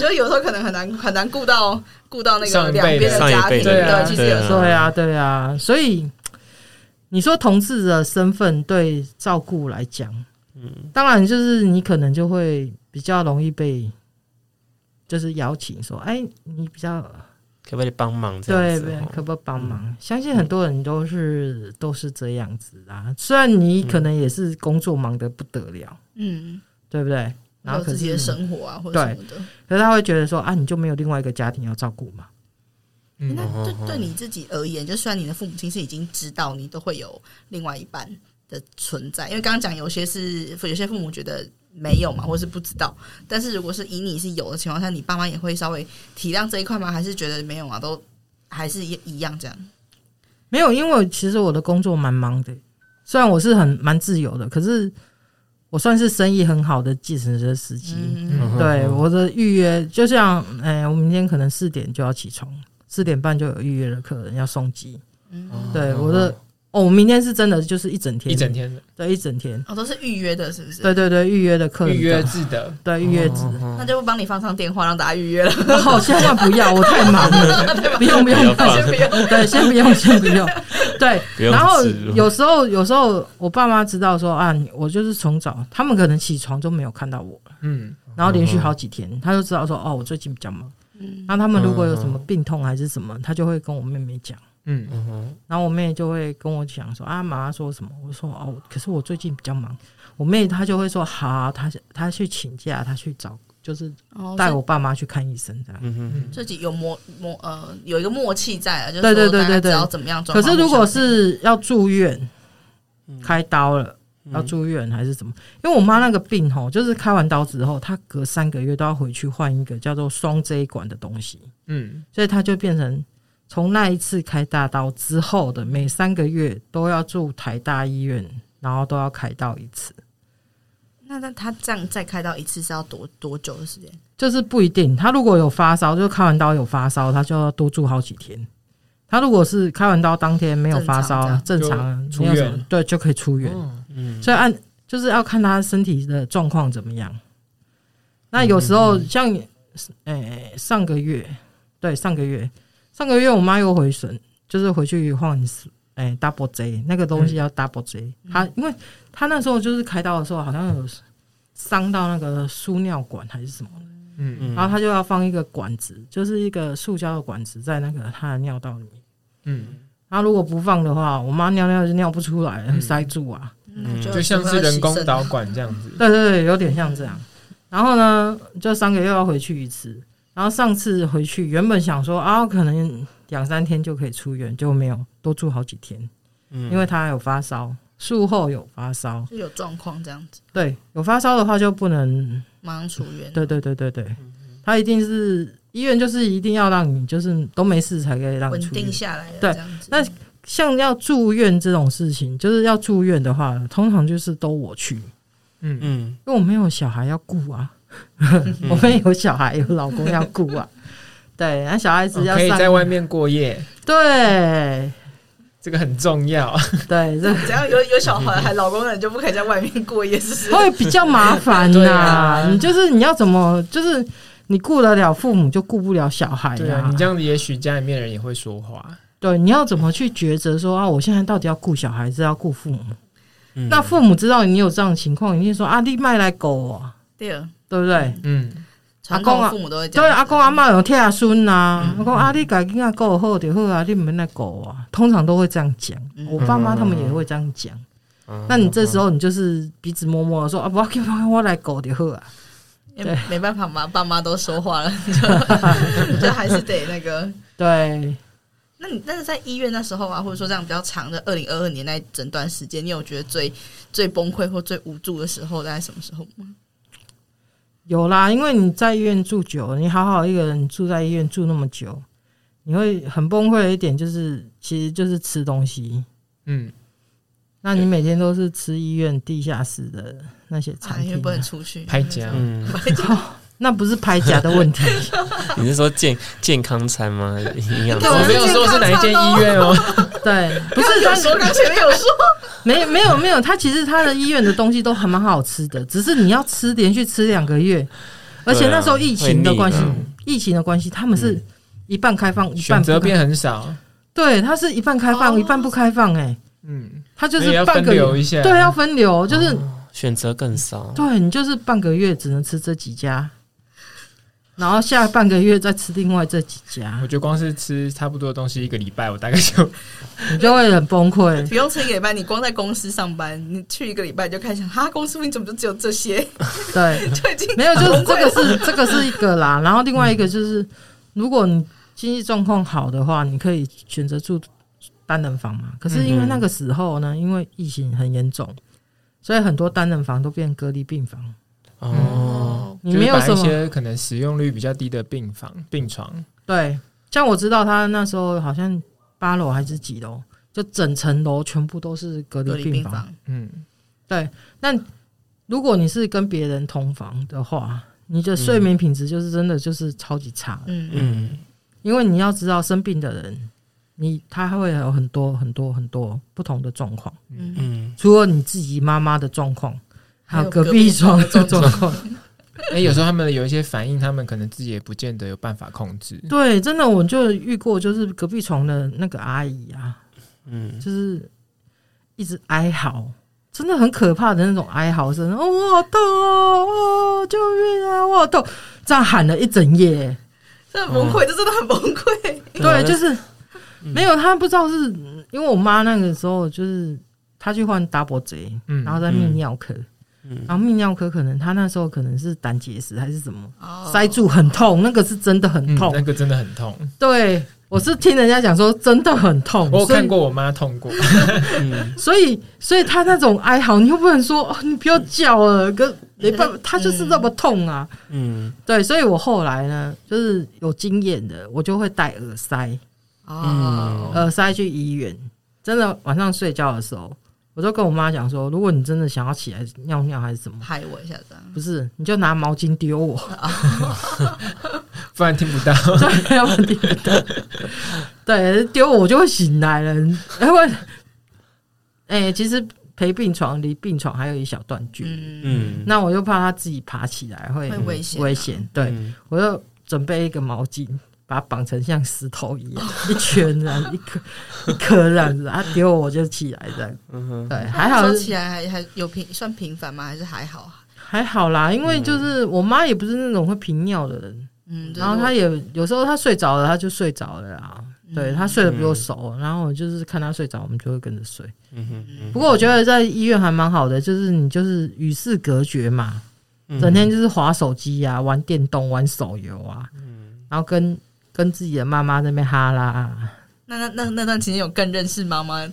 B: 就是有时候可能很难很难顾到顾到那个两边的家庭。对，其实有时候
C: 对啊，对啊，所以。你说同志的身份对照顾来讲，嗯，当然就是你可能就会比较容易被，就是邀请说，哎，你比较
A: 可不可以帮忙？
C: 对，可不可以帮忙？嗯、相信很多人都是都是这样子啊。虽然你可能也是工作忙得不得了，嗯，对不对？然后可是
B: 自己的生活啊，或者什么的，
C: 可是他会觉得说，啊，你就没有另外一个家庭要照顾嘛？
B: 嗯、那对对你自己而言，就算你的父母亲是已经知道你都会有另外一半的存在，因为刚刚讲有些是有些父母觉得没有嘛，或是不知道。但是如果是以你是有的情况下，你爸妈也会稍微体谅这一块吗？还是觉得没有啊？都还是一一样这样？
C: 没有，因为其实我的工作蛮忙的，虽然我是很蛮自由的，可是我算是生意很好的计程车司机。嗯、对我的预约，就像哎，我明天可能四点就要起床。四点半就有预约的客人要送机，嗯，对，我的哦，我明天是真的就是一整天，
D: 一整天的，
C: 对，一整天。
B: 哦，都是预约的，是不是？
C: 对对对，预约的客人，
D: 预约制的，
C: 对，预约制，
B: 那就不帮你放上电话让大家预约了。*laughs*
C: 哦，千万不要，我太忙了，*laughs* 不用不用，先不用，*laughs* 对，先不用，先不用，对。然后有时候有时候我爸妈知道说啊，我就是从早，他们可能起床都没有看到我，嗯，然后连续好几天，他就知道说哦，我最近比较忙。那他们如果有什么病痛还是什么，他就会跟我妹妹讲。嗯嗯，然后我妹就会跟我讲说啊，妈妈说什么？我说哦，可是我最近比较忙。我妹她就会说好，她她去请假，她去找，就是带我爸妈去看医生这样。嗯哼，
B: 自己有默默呃有一个默契在啊，就是
C: 对对对对对，
B: 要怎么样？
C: 可是如果是要住院开刀了。要住院还是什么？因为我妈那个病吼，就是开完刀之后，她隔三个月都要回去换一个叫做双 J 管的东西。嗯，所以她就变成从那一次开大刀之后的每三个月都要住台大医院，然后都要开刀一次。
B: 那那她这样再开刀一次是要多多久的时间？
C: 就是不一定。她如果有发烧，就开完刀有发烧，她就要多住好几天。她如果是开完刀当天没有发烧，正常出院，对，就可以出院。嗯，所以按就是要看他身体的状况怎么样。那有时候像，诶、欸，上个月，对，上个月，上个月我妈又回诊，就是回去换，诶、欸、，double J 那个东西叫 double J。他因为他那时候就是开刀的时候好像有伤到那个输尿管还是什么，嗯嗯，然后他就要放一个管子，就是一个塑胶的管子在那个他的尿道里面，嗯，他如果不放的话，我妈尿尿就尿不出来，会塞住啊。
D: 嗯，就像是人工导管这样子，*laughs*
C: 对对对，有点像这样。然后呢，就三个月要回去一次。然后上次回去，原本想说啊，可能两三天就可以出院，就没有多住好几天。嗯，因为他有发烧，术后有发烧，
B: 就有状况这样子。
C: 对，有发烧的话就不能
B: 马上出院。
C: 对对对对对，他一定是医院，就是一定要让你就是都没事才可以让你
B: 稳定下来。
C: 对，那。像要住院这种事情，就是要住院的话，通常就是都我去，嗯。嗯，因为我没有小孩要顾啊，嗯、*laughs* 我没有小孩有老公要顾啊，*laughs* 对，那小孩子要
D: 可以在外面过夜，
C: 对，
D: 这个很重要，
C: 对，这 *laughs*
B: 只要有有小孩还老公的人就不可以在外面过夜，是不是？
C: 会比较麻烦呐、啊，你就是你要怎么，就是你顾得了父母，就顾不了小孩、啊，
D: 对啊，你这样子也许家里面人也会说话。
C: 对，你要怎么去抉择说啊？我现在到底要顾小孩是，要顾父母？嗯、那父母知道你有这样的情况，一定说啊，你卖来狗啊，对，对不对？嗯，
B: 阿公啊父母都会讲，
C: 对，阿公阿妈有替阿孙呐，阿公阿弟改跟阿狗好就好啊，你们那狗啊，通常都会这样讲。嗯、我爸妈他们也会这样讲。嗯、那你这时候你就是鼻子摸摸说啊，不要给我来狗就好啊。
B: 对，没办法嘛，爸妈都说话了，*laughs* 就 *laughs* 就还是得那个 *laughs*
C: 对。
B: 那你但是在医院那时候啊，或者说这样比较长的二零二二年那整段时间，你有觉得最最崩溃或最无助的时候，大概什么时候吗？
C: 有啦，因为你在医院住久了，你好好一个人住在医院住那么久，你会很崩溃的一点就是，其实就是吃东西。
D: 嗯，
C: 那你每天都是吃医院地下室的那些餐厅、啊，
B: 因为不能出去。
D: 拍假，
A: 嗯，*laughs*
C: 那不是拍假的问题。*laughs*
A: 你是说健健康餐吗？营养餐？
D: 我没有说是哪一间医院哦。
C: 对，不是他
B: 说，刚前面有说，
C: 没没有没有，他其实他的医院的东西都还蛮好吃的，只是你要吃连续吃两个月，而且那时候疫情的关系，疫情的关系，他们是一半开放，一半
D: 选择变很少。
C: 对，他是一半开放，一半不开放。哎，嗯，他就是半个
D: 月。一下，
C: 对，要分流，就是
A: 选择更少。
C: 对，你就是半个月只能吃这几家。然后下半个月再吃另外这几家，
D: 我觉得光是吃差不多的东西一个礼拜，我大概就
C: 你就会很崩溃。*laughs*
B: 不用吃一个礼拜，你光在公司上班，你去一个礼拜就开始想，哈，公司为什么就只有这些？
C: 对，
B: 就已经
C: 没有，就是这个是 *laughs* 这个是一个啦。然后另外一个就是，如果你经济状况好的话，你可以选择住单人房嘛。可是因为那个时候呢，因为疫情很严重，所以很多单人房都变隔离病房。
A: 哦，
C: 你没有什么
D: 一些可能使用率比较低的病房病床，
C: 对，像我知道他那时候好像八楼还是几楼，就整层楼全部都是隔离病房。嗯，对。那如果你是跟别人同房的话，你的睡眠品质就是真的就是超级差。嗯嗯，因为你要知道生病的人，你他会有很多很多很多不同的状况。嗯嗯，除了你自己妈妈的状况。还有隔壁床的状况，*laughs*
D: 哎，有时候他们有一些反应，他们可能自己也不见得有办法控制。
C: 对，真的，我就遇过，就是隔壁床的那个阿姨啊，嗯，就是一直哀嚎，真的很可怕的那种哀嚎声。哦，我好痛哦，救命啊，我好痛！这样喊了一整夜，
B: 这很崩溃，这真的很崩溃。
C: 对，就是没有他不知道是因为我妈那个时候就是她去换 double J，然后在泌尿科。然后泌尿科可能他那时候可能是胆结石还是什么，塞住很痛，那个是真的很痛，
D: 那个真的很痛。
C: 对，我是听人家讲说真的很痛，
D: 我看过我妈痛过。*laughs*
C: 所以，所以他那种哀嚎，你又不能说哦，你不要叫了，可没办法，他就是那么痛啊。嗯，对，所以我后来呢，就是有经验的，我就会戴耳塞，嗯，耳塞去医院，真的晚上睡觉的时候。我就跟我妈讲说，如果你真的想要起来尿尿还是什么，
B: 拍我一下子，
C: 不是，你就拿毛巾丢我，*laughs*
D: 不然听不到，
C: 对，要不然听不到，对，丢我就会醒来了，因为，哎、欸，其实陪病床离病床还有一小段距离，嗯，那我就怕他自己爬起来会
B: 危险，
C: 危险，对、嗯、我就准备一个毛巾。把它绑成像石头一样，*laughs* 一圈这样，一颗一颗这样子，啊丢我就起来这样。嗯哼，对，还好
B: 起来还还有平算频繁吗？还是还好？
C: 还好啦，因为就是我妈也不是那种会频尿的人，嗯，然后她也有时候她睡着了，她就睡着了啦。对，她睡得比我熟，然后我就是看她睡着，我们就会跟着睡。嗯哼，不过我觉得在医院还蛮好的，就是你就是与世隔绝嘛，整天就是划手机啊，玩电动，玩手游啊，嗯然后跟。跟自己的妈妈在那边哈拉，
B: 那那那那段期间有更认识妈妈？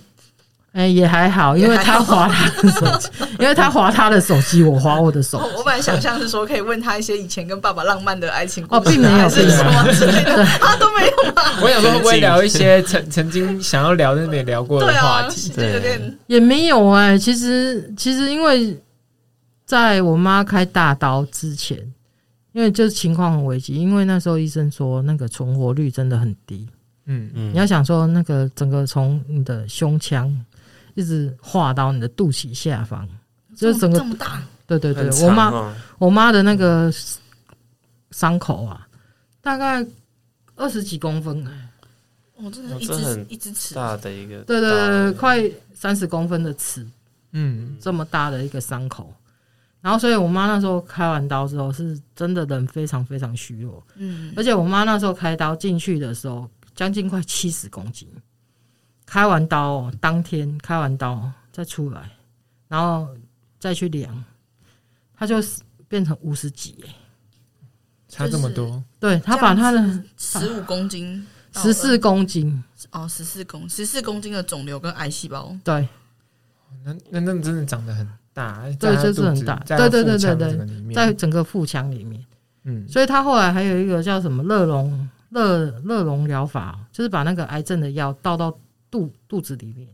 C: 哎，也还好，因为他划他的手机，*laughs* 因为他划他的手机，我划我的手机。
B: 我本来想象是说可以问他一些以前跟爸爸浪漫的爱情故事，
C: 哦，并没有，
B: 是什么之类的，他 *laughs* 都没有吗？
D: 我想说会不会聊一些曾曾经想要聊但没聊过的话题？
B: 对，有点
C: 也没有哎。其实其实因为在我妈开大刀之前。因为就是情况很危急，因为那时候医生说那个存活率真的很低。嗯嗯，你要想说那个整个从你的胸腔一直划到你的肚脐下方，就是整个
B: 这么大。
C: 对对对，我妈我妈的那个伤口啊，大概二十几公分。
B: 哦，真的，一只一只尺
A: 大的一个，
C: 对对对，快三十公分的尺，嗯，这么大的一个伤口。然后，所以我妈那时候开完刀之后，是真的人非常非常虚弱。嗯，而且我妈那时候开刀进去的时候，将近快七十公斤。开完刀当天开完刀再出来，然后再去量，她就变成五十几，
D: 差这么多。
C: 对，她把她的
B: 十五公斤、
C: 十四公斤、
B: 哦，十四公十四公斤的肿瘤跟癌细胞，
C: 对，
D: 那那那真的长得很大，
C: 对，就是很大，对对对对对，在整个腹腔里面，
D: 嗯，
C: 所以他后来还有一个叫什么热溶热热溶疗法，就是把那个癌症的药倒到肚肚子里面，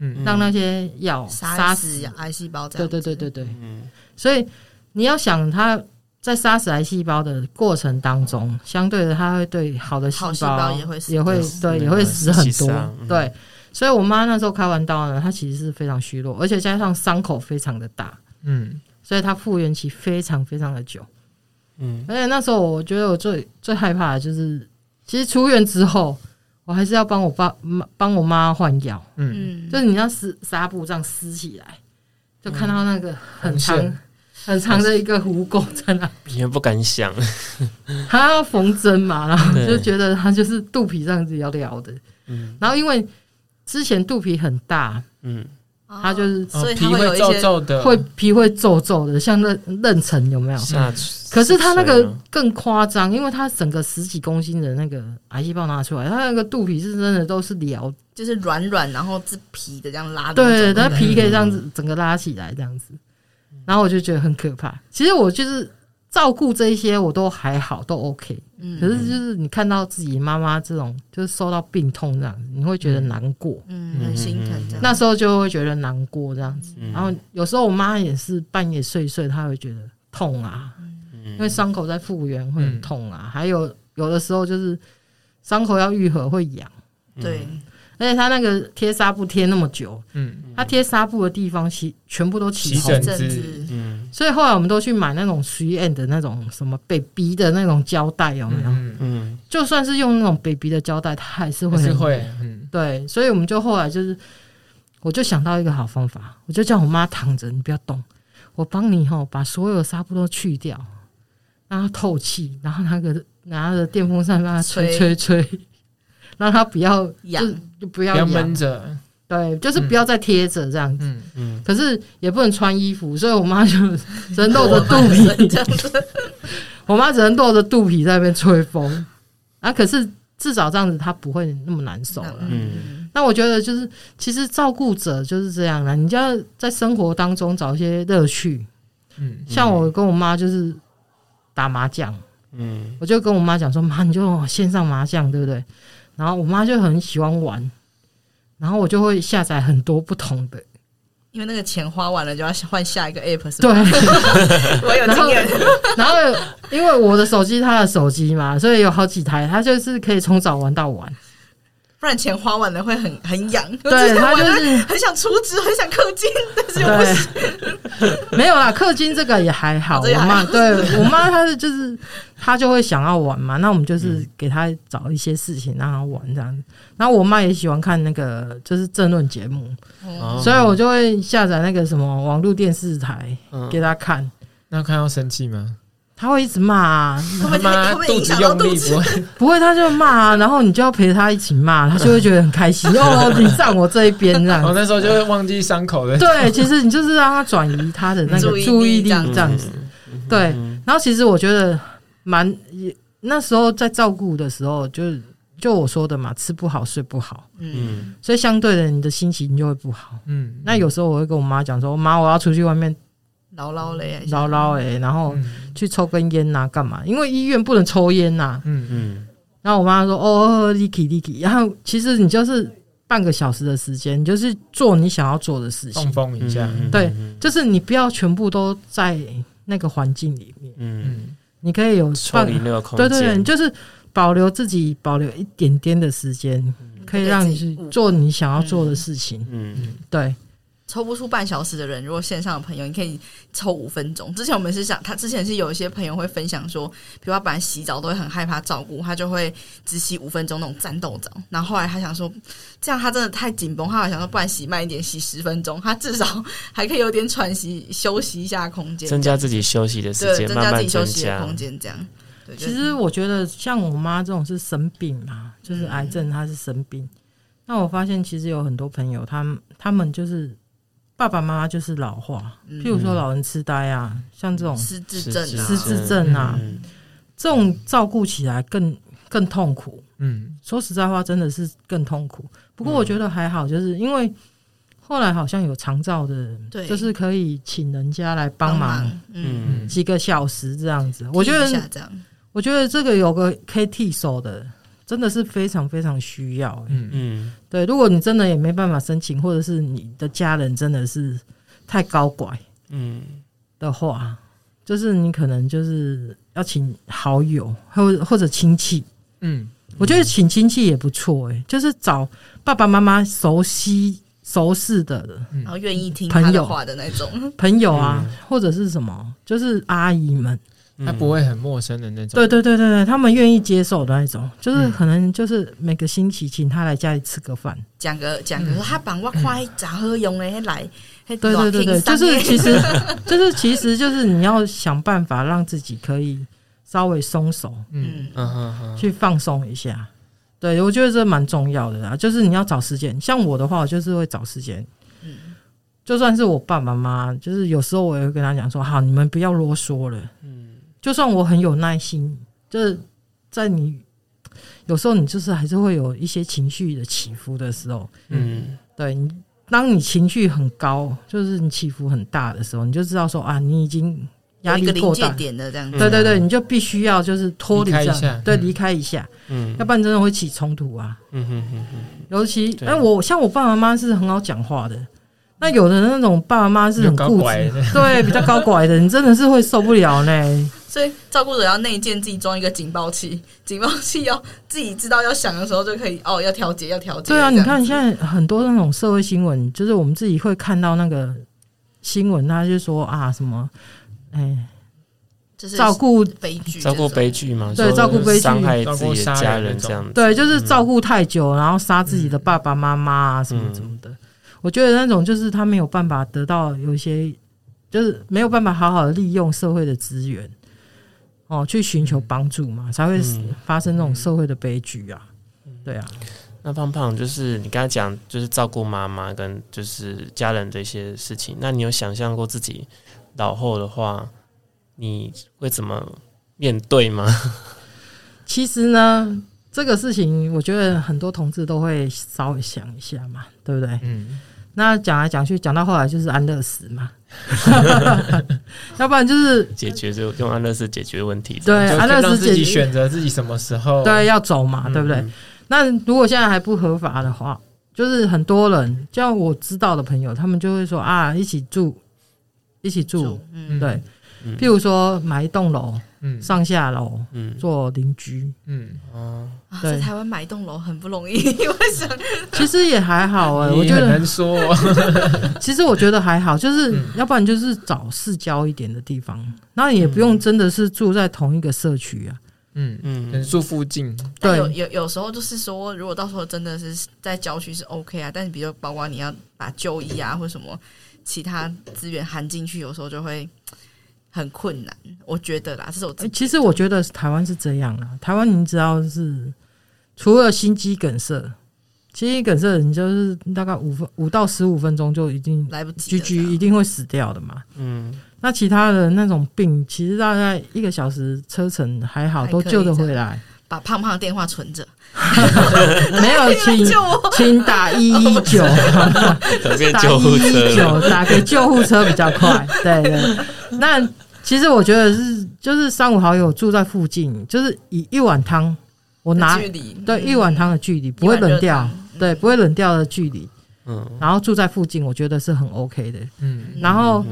C: 嗯，让那些药杀死
B: 癌细胞，
C: 对对对对对，嗯，所以你要想他。在杀死癌细胞的过程当中，相对的，它会对好的细胞也会也会对也会死很多。对，所以我妈那时候开完刀呢，她其实是非常虚弱，而且加上伤口非常的大，嗯，所以她复原期非常非常的久，嗯，而且那时候我觉得我最最害怕的就是，其实出院之后，我还是要帮我爸妈帮我妈换药，嗯，就是你要撕纱布这样撕起来，就看到那个很长。很长的一个蜈蚣在那边，
A: 也不敢想。
C: 他要缝针嘛，然后就觉得他就是肚皮这样子要撩的。嗯，然后因为之前肚皮很大，嗯，他就是
B: 所以
D: 皮会皱皱的，
C: 会皮会皱皱的，像那妊娠有没有？
A: 下
C: 可是他那个更夸张，因为他整个十几公斤的那个癌细胞拿出来，他那个肚皮是真的都是撩，
B: 就是软软，然后是皮的这样拉。
C: 对，他皮可以这样子整个拉起来这样子。然后我就觉得很可怕。其实我就是照顾这一些，我都还好，都 OK。嗯，可是就是你看到自己妈妈这种，就是受到病痛这样子，你会觉得难过，
B: 嗯，很心疼。
C: 那时候就会觉得难过这样子。然后有时候我妈也是半夜睡睡，她会觉得痛啊，因为伤口在复原会很痛啊。还有有的时候就是伤口要愈合会痒，
B: 对。
C: 而且他那个贴纱布贴那么久，嗯，他贴纱布的地方其全部都起红疹，嗯，所以后来我们都去买那种 3M 的那种什么 baby 的那种胶带，有没有？嗯，就算是用那种 baby 的胶带，它还是会很会，嗯，对，所以我们就后来就是，我就想到一个好方法，我就叫我妈躺着，你不要动，我帮你哈把所有纱布都去掉，让它透气，然后那个拿着电风扇让它吹吹吹。*laughs* 让它不要痒，就不要
D: 闷着，
C: 对，就是不要再贴着这样子。嗯嗯。可是也不能穿衣服，所以我妈就只能露着肚皮这样子。*laughs* 我妈只能露着肚皮在那边吹风。啊，可是至少这样子，她不会那么难受了。嗯。那我觉得就是，其实照顾者就是这样啦。你就要在生活当中找一些乐趣。嗯。像我跟我妈就是打麻将。嗯。我就跟我妈讲说：“妈，你就线上麻将，对不对？”然后我妈就很喜欢玩，然后我就会下载很多不同的，
B: 因为那个钱花完了就要换下一个 app 是
C: 吧？对，*laughs*
B: 我有经验。
C: 然后因为我的手机，他的手机嘛，所以有好几台，他就是可以从早玩到晚。
B: 不然钱花完了会很很痒，
C: 对，他就是
B: 很想储值，很想氪金，*laughs* 但是又不行。*laughs*
C: 没有啦，氪金这个也还好。我妈对我妈，她是 *laughs* 就是她就会想要玩嘛，那我们就是给她找一些事情让她玩这样子。然后我妈也喜欢看那个就是政论节目，所以我就会下载那个什么网络电视台给她看。
D: 那看到生气吗？
C: 他会一直骂啊，
D: 他妈肚子用力不会 *laughs*
C: 不会，他就骂啊，然后你就要陪他一起骂，他就会觉得很开心 *laughs* 哦，你站我这一边这样。
D: 我那时候就会忘记伤口的。
C: 对，其实你就是让他转移他的那个 *laughs* 注意力这样子。对，然后其实我觉得蛮那时候在照顾的时候，就是就我说的嘛，吃不好睡不好，嗯，所以相对的你的心情就会不好，嗯。那有时候我会跟我妈讲说，妈，我要出去外面。
B: 捞捞嘞，
C: 唠唠哎，然后去抽根烟呐，干嘛？因为医院不能抽烟呐。嗯嗯。然后我妈说：“哦，Licky Licky。”然后其实你就是半个小时的时间，你就是做你想要做的事情，
D: 放风一下。
C: 对，就是你不要全部都在那个环境里面。嗯，你可以有
A: 抽离那个空
C: 间。对对对，就是保留自己，保留一点点的时间，可以让你去做你想要做的事情。嗯嗯，对。
B: 抽不出半小时的人，如果线上的朋友，你可以抽五分钟。之前我们是想，他之前是有一些朋友会分享说，比如他本来洗澡都会很害怕照顾，他就会只洗五分钟那种战斗澡。然后后来他想说，这样他真的太紧绷，他还想说，不然洗慢一点，洗十分钟，他至少 *laughs* 还可以有点喘息、休息一下空间，
A: 增加自己休息的时间，
B: 增加自己休息的空间。这样，对。
C: 其实我觉得像我妈这种是生病嘛，就是癌症，她是生病。嗯、那我发现其实有很多朋友，他们他们就是。爸爸妈妈就是老化，譬如说老人痴呆啊，像这种
B: 失智症、
C: 失智症啊，这种照顾起来更更痛苦。
D: 嗯，
C: 说实在话，真的是更痛苦。不过我觉得还好，就是因为后来好像有长照的，
B: 对。
C: 就是可以请人家来帮忙，
B: 嗯，
C: 几个小时这样子。我觉得
B: 这样，
C: 我觉得这个有个可以替手的，真的是非常非常需要。
D: 嗯。
A: 嗯，
C: 对，如果你真的也没办法申请，或者是你的家人真的是太高拐，
A: 嗯。
C: 的话，就是你可能就是要请好友或或者亲戚。
D: 嗯，
C: 我觉得请亲戚也不错，哎，就是找爸爸妈妈熟悉、熟识的，
B: 然后愿意听他的话的那种。
C: 朋友啊，或者是什么，就是阿姨们，
D: 他不会很陌生的那种。
C: 对对对对对，他们愿意接受的那种，就是可能就是每个星期请他来家里吃个
B: 饭，讲个讲个他帮我快咋喝用的来。
C: 对对对对，就是其实就是其实就是你要想办法让自己可以稍微松手，
D: 嗯
A: 嗯嗯，
C: 去放松一下。对，我觉得这蛮重要的啦，就是你要找时间。像我的话，我就是会找时间。嗯，就算是我爸爸妈妈，就是有时候我也会跟他讲说：“好，你们不要啰嗦了。”嗯，就算我很有耐心，就是在你有时候你就是还是会有一些情绪的起伏的时候，嗯，对你。当你情绪很高，就是你起伏很大的时候，你就知道说啊，你已经压力过大
B: 点的这样子。
C: 对对对，你就必须要就是脱离一下，对，离开一下，
A: 嗯，
C: 要不然真的会起冲突啊。
A: 嗯哼哼哼。
C: 尤其，哎，我像我爸爸妈妈是很好讲话的，那有的那种爸爸妈妈是很固执，对，比较高拐的，你真的是会受不了呢。
B: 所以照顾者要内建自己装一个警报器，警报器要自己知道要响的时候就可以哦，要调节，要调节。
C: 对啊，你看现在很多那种社会新闻，就是我们自己会看到那个新闻，他就说啊什么，哎，
B: 就是
C: 照顾
B: 悲剧，
A: 照顾悲剧嘛，
C: 对，照顾悲剧，
A: 伤害自己的家人这样子，
C: 对，就是照顾太久，然后杀自己的爸爸妈妈啊什么什么的。我觉得那种就是他没有办法得到有一些，就是没有办法好好的利用社会的资源。哦，去寻求帮助嘛，才会发生这种社会的悲剧啊。嗯、对啊，
A: 那胖胖就是你刚才讲，就是照顾妈妈跟就是家人这些事情。那你有想象过自己老后的话，你会怎么面对吗？*laughs*
C: 其实呢，这个事情我觉得很多同志都会稍微想一下嘛，对不对？嗯。那讲来讲去，讲到后来就是安乐死嘛。*laughs* 要不然就是
A: 解决，就用安乐死解决问题。
C: 对，安乐死
D: 自己选择自己什么时候
C: 对要走嘛，嗯、对不对？那如果现在还不合法的话，就是很多人，像我知道的朋友，他们就会说啊，一起住，一起住，嗯，对。譬如说买一栋楼，嗯，上下楼，嗯，做邻居，嗯，
B: 哦，在台湾买一栋楼很不容易，为什么？
C: 其实也还好哎，我觉得
D: 很难说。*laughs*
C: 其实我觉得还好，就是要不然就是找市郊一点的地方，那也不用真的是住在同一个社区啊，
D: 嗯。嗯，住附近。
B: 对，有有有时候就是说，如果到时候真的是在郊区是 OK 啊，但是比如包括你要把就医啊或什么其他资源含进去，有时候就会。很困难，我觉得啦，这是我、欸。
C: 其实我觉得台湾是这样啦，台湾你知道是除了心肌梗塞，心肌梗塞你就是大概五分五到十五分钟就已经
B: 来不及
C: 一定会死掉的嘛。嗯，那其他的那种病，其实大概一个小时车程还好，都救得回来。
B: 把胖胖的电话存着，*laughs*
C: 没有，*laughs* 请请打一一九，*laughs*
A: 打一一九，
C: 打给救护车比较快。对对，那其实我觉得是，就是三五好友住在附近，就是以一碗汤，我拿对一碗汤的距离不会冷掉，对不会冷掉的距离，嗯，然后住在附近，我觉得是很 OK 的，嗯，然后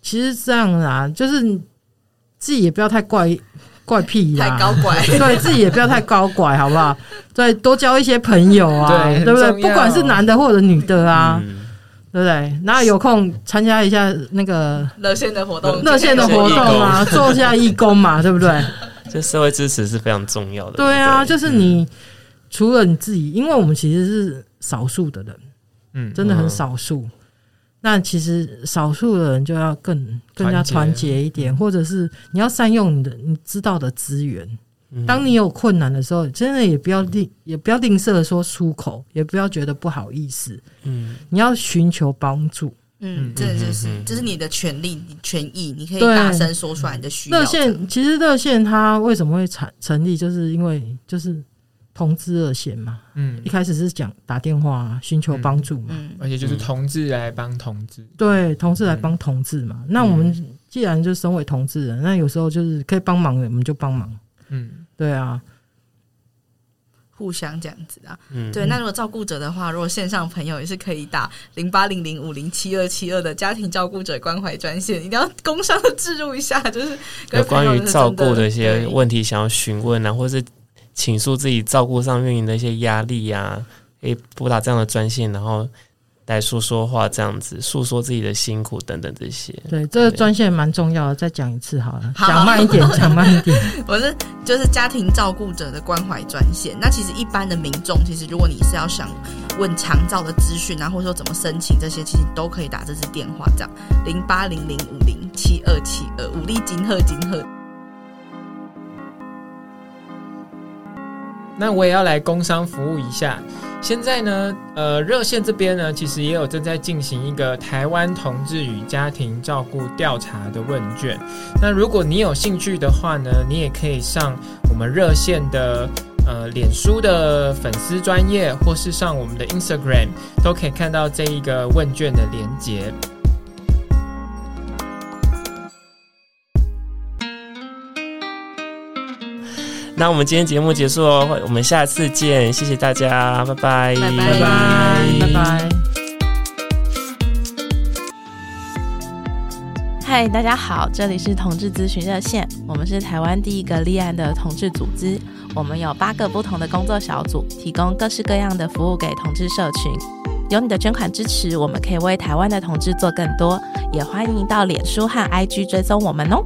C: 其实这样啊，就是自己也不要太怪。怪癖呀，
B: 太高拐，*laughs*
C: 对自己也不要太高拐，好不好？对，多交一些朋友啊，对，对不对？不管是男的或者女的啊，嗯、对不对？然后有空参加一下那个
B: 热线的活动，
C: 热线的活动啊，*laughs* 做一下义工嘛，对不对？*laughs*
A: 这社会支持是非常重要的。
C: 对啊，对就是你、嗯、除了你自己，因为我们其实是少数的人，嗯，真的很少数。那其实少数的人就要更更加团结一点，或者是你要善用你的你知道的资源。当你有困难的时候，真的也不要吝也不要吝啬说出口，也不要觉得不好意思。嗯，你要寻求帮助。
B: 嗯，这就是，这、就是你的权利、权益，你可以大声说出来你的需要。
C: 热线其实热线它为什么会成成立，就是因为就是同志热线嘛。嗯，一开始是讲打电话寻求帮助嘛，
D: 嗯，而且就是同志来帮同志，
C: 对，同志来帮同志嘛。那我们既然就身为同志人，那有时候就是可以帮忙的，我们就帮忙。嗯，对啊。
B: 互相这样子啊，嗯、对。那如果照顾者的话，如果线上朋友也是可以打零八零零五零七二七二的家庭照顾者关怀专线，一定要工商的置入一下，就是有
A: 关于照顾的一些问题想要询问啊，或是倾诉自己照顾上运营的一些压力呀、啊，可以拨打这样的专线，然后。来说说话，这样子诉说自己的辛苦等等这些。
C: 对，这个专线蛮重要的，再讲一次好了，讲慢一点，*laughs* 讲慢一点。
B: 我是就是家庭照顾者的关怀专线。那其实一般的民众，其实如果你是要想问长照的资讯啊，或者说怎么申请这些，其实都可以打这支电话，这样零八零零五零七二七二，五力金鹤金鹤。
D: 那我也要来工商服务一下。现在呢，呃，热线这边呢，其实也有正在进行一个台湾同志与家庭照顾调查的问卷。那如果你有兴趣的话呢，你也可以上我们热线的呃脸书的粉丝专业，或是上我们的 Instagram，都可以看到这一个问卷的连接。
A: 那我们今天节目结束哦，我们下次见，谢谢大家，拜拜，
B: 拜拜，拜拜，拜拜。
E: 嗨，大家好，这里是同志咨询热线，我们是台湾第一个立案的同志组织，我们有八个不同的工作小组，提供各式各样的服务给同志社群。有你的捐款支持，我们可以为台湾的同志做更多，也欢迎到脸书和 IG 追踪我们哦。